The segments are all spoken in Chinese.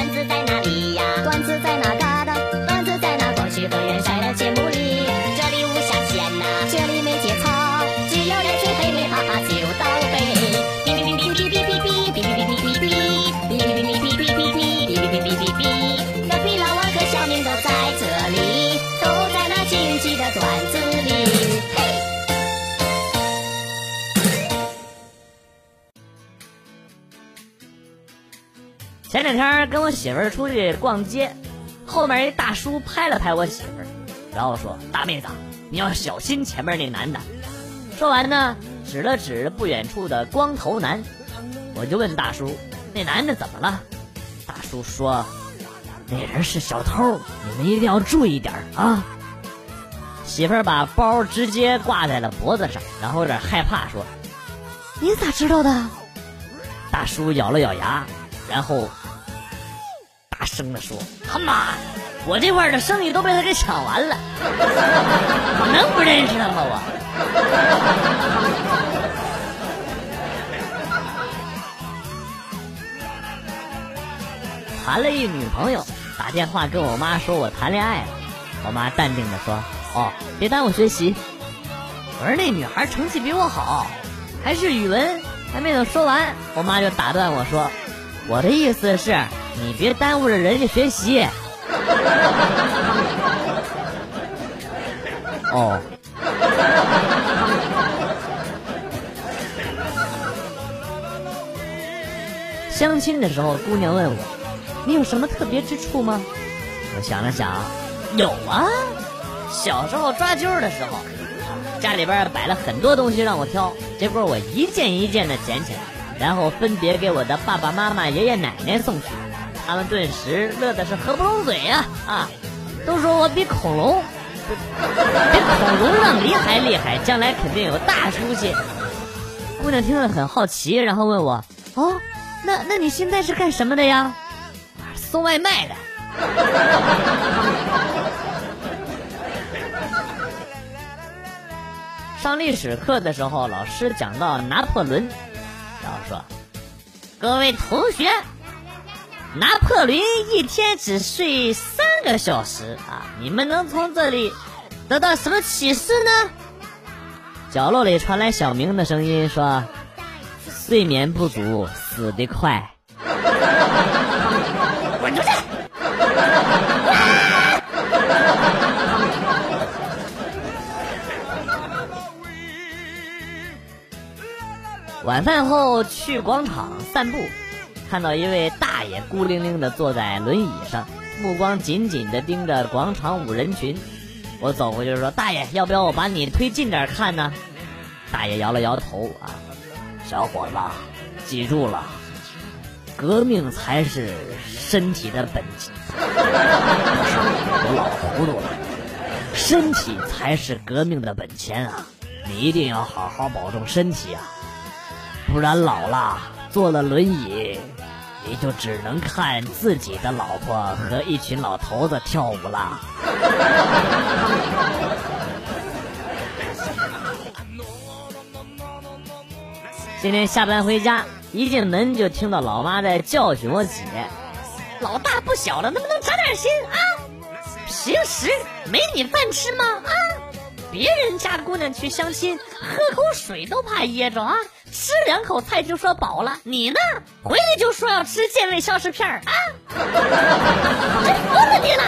段子在前两天跟我媳妇儿出去逛街，后面一大叔拍了拍我媳妇儿，然后说：“大妹子，你要小心前面那男的。”说完呢，指了指不远处的光头男，我就问大叔：“那男的怎么了？”大叔说：“那人是小偷，你们一定要注意点啊！”媳妇儿把包直接挂在了脖子上，然后有点害怕说：“你咋知道的？”大叔咬了咬牙，然后大声的说：“他妈，我这块的生意都被他给抢完了，我 能不认识他吗？我。”谈了一女朋友，打电话跟我妈说我谈恋爱了，我妈淡定的说：“哦，别耽误学习。”我说那女孩成绩比我好，还是语文。还没等说完，我妈就打断我说：“我的意思是，你别耽误了人家学习。”哦。相亲的时候，姑娘问我：“你有什么特别之处吗？”我想了想，有啊。小时候抓阄的时候，家里边摆了很多东西让我挑，结果我一件一件的捡起来，然后分别给我的爸爸妈妈、爷爷奶奶送去，他们顿时乐的是合不拢嘴呀！啊，都说我比恐龙，比恐龙让梨还厉害，将来肯定有大出息。姑娘听了很好奇，然后问我：“哦，那那你现在是干什么的呀？”送外卖的。上历史课的时候，老师讲到拿破仑，然后说：“各位同学，拿破仑一天只睡三个小时啊，你们能从这里得到什么启示呢？”角落里传来小明的声音说：“睡眠不足，死得快。”滚出去！晚饭后去广场散步，看到一位大爷孤零零的坐在轮椅上，目光紧紧的盯着广场舞人群。我走过去说：“大爷，要不要我把你推近点看呢？”大爷摇了摇头啊，小伙子，记住了，革命才是身体的本钱。我老糊涂了，身体才是革命的本钱啊！你一定要好好保重身体啊！不然老了坐了轮椅，你就只能看自己的老婆和一群老头子跳舞了。今天下班回家，一进门就听到老妈在教训我姐：“老大不小了，能不能长点心啊？平时没你饭吃吗？啊？别人家的姑娘去相亲，喝口水都怕噎着啊！”吃两口菜就说饱了，你呢？回来就说要吃健胃消食片啊！真服了你了！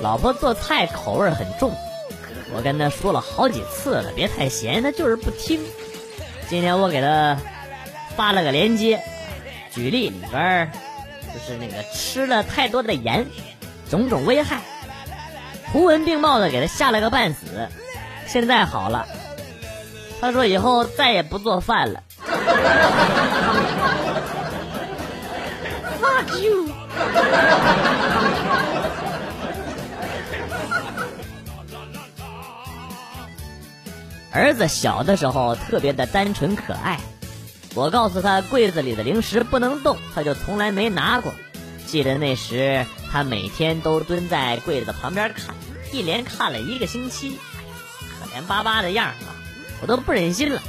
老婆做菜口味很重，我跟她说了好几次了，别太咸，她就是不听。今天我给她发了个链接，举例里边就是那个吃了太多的盐，种种危害。图文并茂的给他吓了个半死，现在好了。他说以后再也不做饭了。Fuck you！儿子小的时候特别的单纯可爱，我告诉他柜子里的零食不能动，他就从来没拿过。记得那时，他每天都蹲在柜子旁边看，一连看了一个星期，可怜巴巴的样啊！我都不忍心了，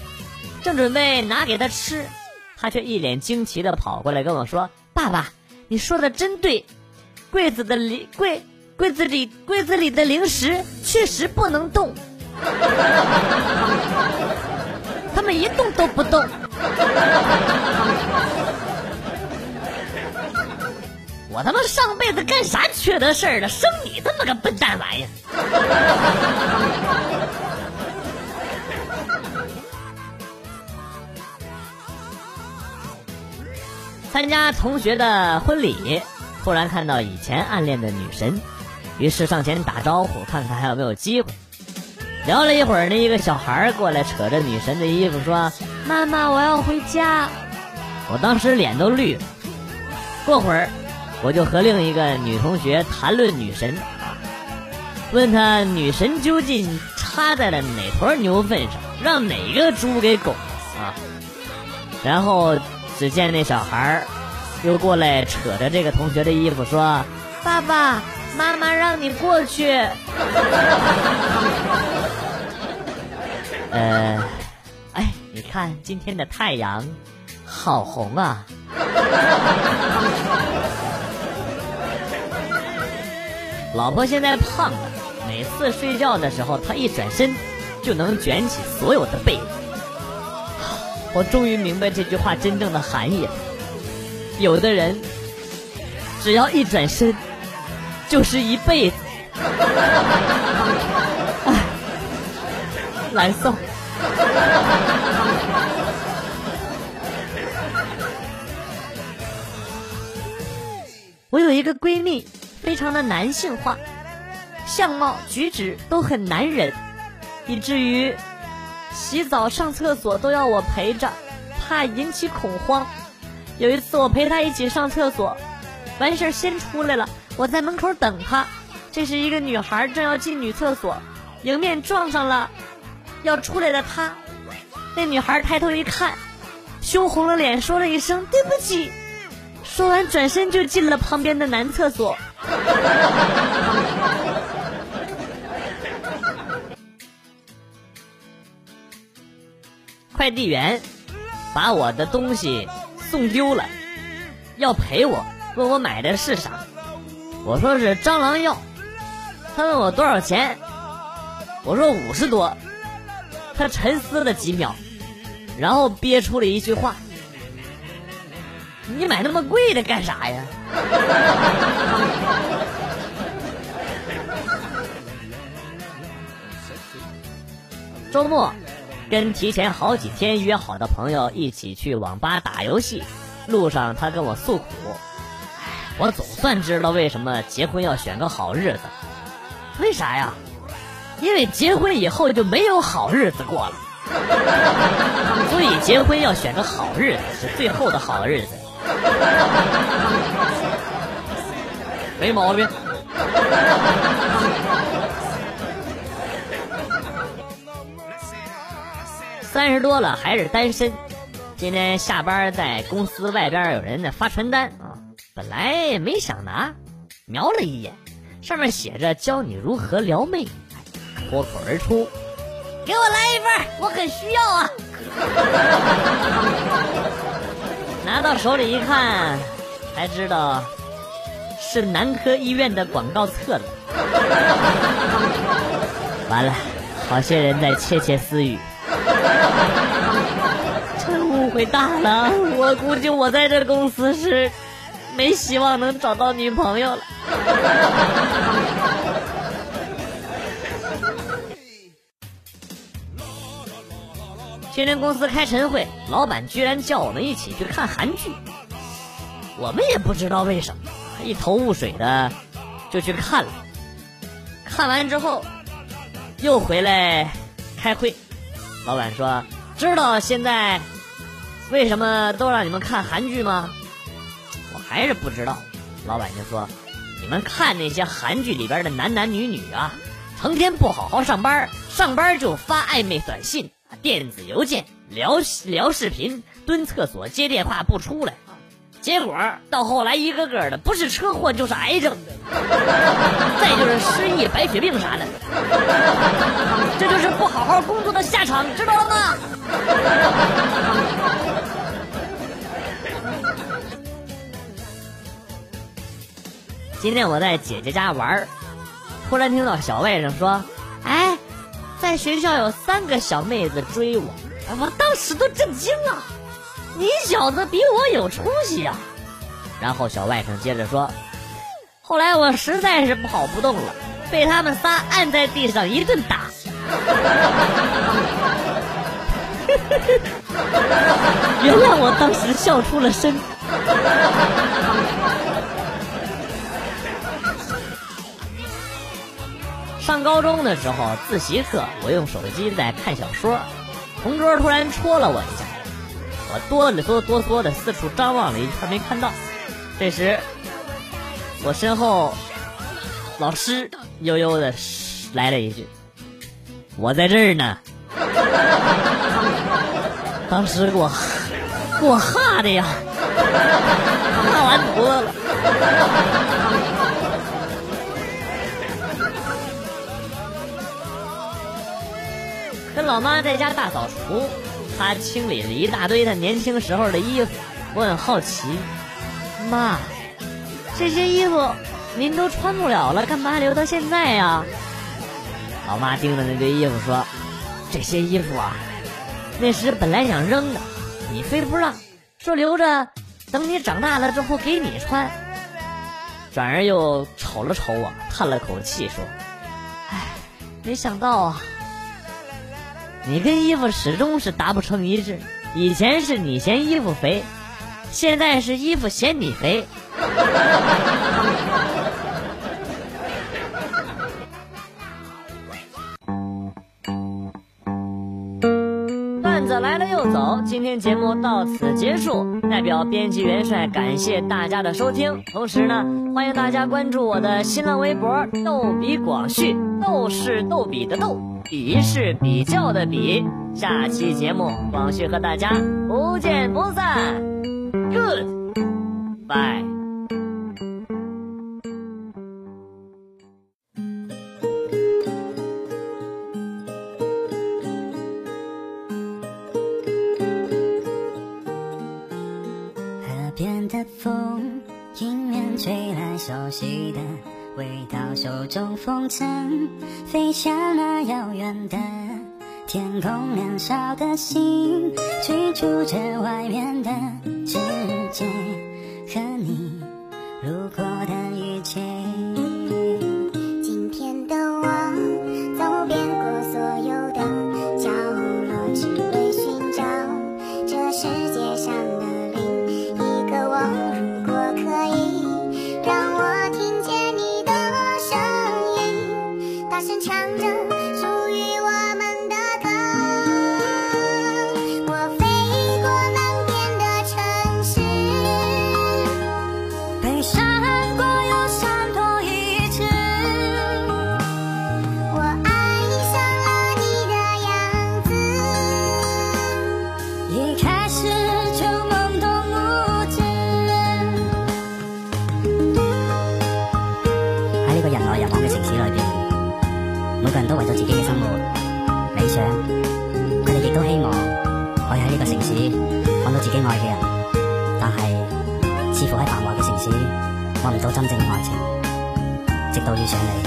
正准备拿给他吃，他却一脸惊奇的跑过来跟我说：“爸爸，你说的真对，柜子的零柜柜子里柜子里的零食确实不能动，他们一动都不动。”我他妈上辈子干啥缺德事儿了？生你这么个笨蛋玩意儿！参加同学的婚礼，突然看到以前暗恋的女神，于是上前打招呼，看看还有没有机会。聊了一会儿，那一个小孩过来扯着女神的衣服说：“妈妈，我要回家。”我当时脸都绿了。过会儿。我就和另一个女同学谈论女神啊，问她女神究竟插在了哪坨牛粪上，让哪个猪给拱啊？然后只见那小孩又过来扯着这个同学的衣服说：“爸爸妈妈让你过去。”呃，哎，你看今天的太阳好红啊！老婆现在胖了，每次睡觉的时候，她一转身就能卷起所有的被子。我终于明白这句话真正的含义了。有的人只要一转身就是一辈子，哎，难受。我有一个闺蜜。非常的男性化，相貌举止都很男人，以至于洗澡上厕所都要我陪着，怕引起恐慌。有一次我陪她一起上厕所，完事儿先出来了，我在门口等他。这是一个女孩正要进女厕所，迎面撞上了要出来的他。那女孩抬头一看，羞红了脸，说了一声对不起，说完转身就进了旁边的男厕所。快递员把我的东西送丢了，要赔我，问我买的是啥，我说是蟑螂药，他问我多少钱，我说五十多，他沉思了几秒，然后憋出了一句话。你买那么贵的干啥呀？周末跟提前好几天约好的朋友一起去网吧打游戏，路上他跟我诉苦：“我总算知道为什么结婚要选个好日子，为啥呀？因为结婚以后就没有好日子过了，所以结婚要选个好日子是最后的好日子。”没毛病。三十多了还是单身。今天下班在公司外边有人在发传单啊，本来没想拿，瞄了一眼，上面写着教你如何撩妹，脱口而出，给我来一份，我很需要啊。拿到手里一看，才知道是男科医院的广告册子。完了，好些人在窃窃私语。这误会大了，我估计我在这公司是没希望能找到女朋友了。今天公司开晨会，老板居然叫我们一起去看韩剧，我们也不知道为什么，一头雾水的就去看了。看完之后又回来开会，老板说：“知道现在为什么都让你们看韩剧吗？”我还是不知道。老板就说：“你们看那些韩剧里边的男男女女啊，成天不好好上班，上班就发暧昧短信。”电子邮件聊聊视频，蹲厕所接电话不出来，结果到后来一个个的不是车祸就是癌症，再就是失忆、白血病啥的。这就是不好好工作的下场，知道了吗？今天我在姐姐家玩突然听到小外甥说：“哎，在学校有三个小妹子追我。”我当时都震惊了，你小子比我有出息呀！然后小外甥接着说：“后来我实在是跑不动了，被他们仨按在地上一顿打。”原谅我当时笑出了声。上高中的时候，自习课我用手机在看小说，同桌突然戳了我一下，我哆里哆哆嗦的四处张望了一圈没看到。这时，我身后老师悠悠的来了一句：“我在这儿呢。”当时给我给我吓的呀，吓完犊子了。跟老妈在家大扫除，她清理了一大堆她年轻时候的衣服。我很好奇，妈，这些衣服您都穿不了了，干嘛留到现在呀？老妈盯着那堆衣服说：“这些衣服啊，那时本来想扔的，你非不让，说留着等你长大了之后给你穿。”转而又瞅了瞅我，叹了口气说：“唉，没想到啊。”你跟衣服始终是达不成一致，以前是你嫌衣服肥，现在是衣服嫌你肥。段子来了又走，今天节目到此结束，代表编辑元帅感谢大家的收听，同时呢，欢迎大家关注我的新浪微博“逗比广旭”，逗是逗比的逗。比是比较的比，下期节目广旭和大家不见不散，Good，bye。河边的风，迎面吹来熟悉的。回到手中风筝，飞向那遥远的天空，燃烧的心，追逐着外面的世界，每个人都为咗自己嘅生活、理想，佢哋亦都希望可以喺呢个城市揾到自己爱嘅人，但系似乎喺繁华嘅城市揾唔到真正嘅爱情，直到遇上你。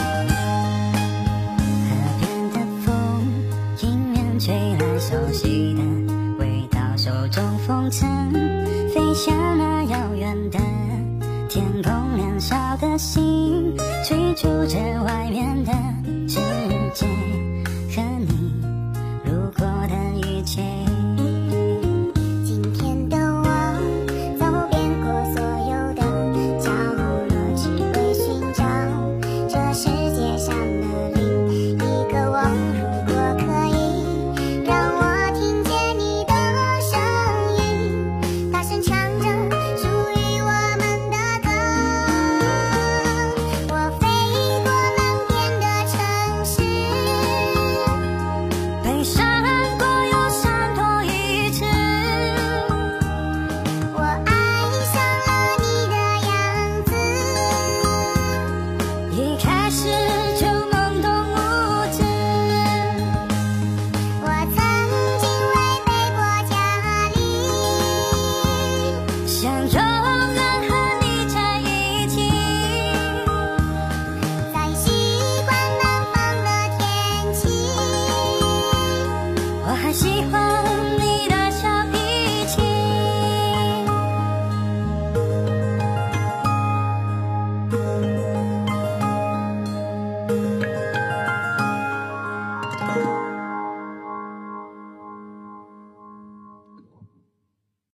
河边的风迎面吹来熟悉的味道，手中风筝飞向那遥远的天空，年少的心追逐着。想着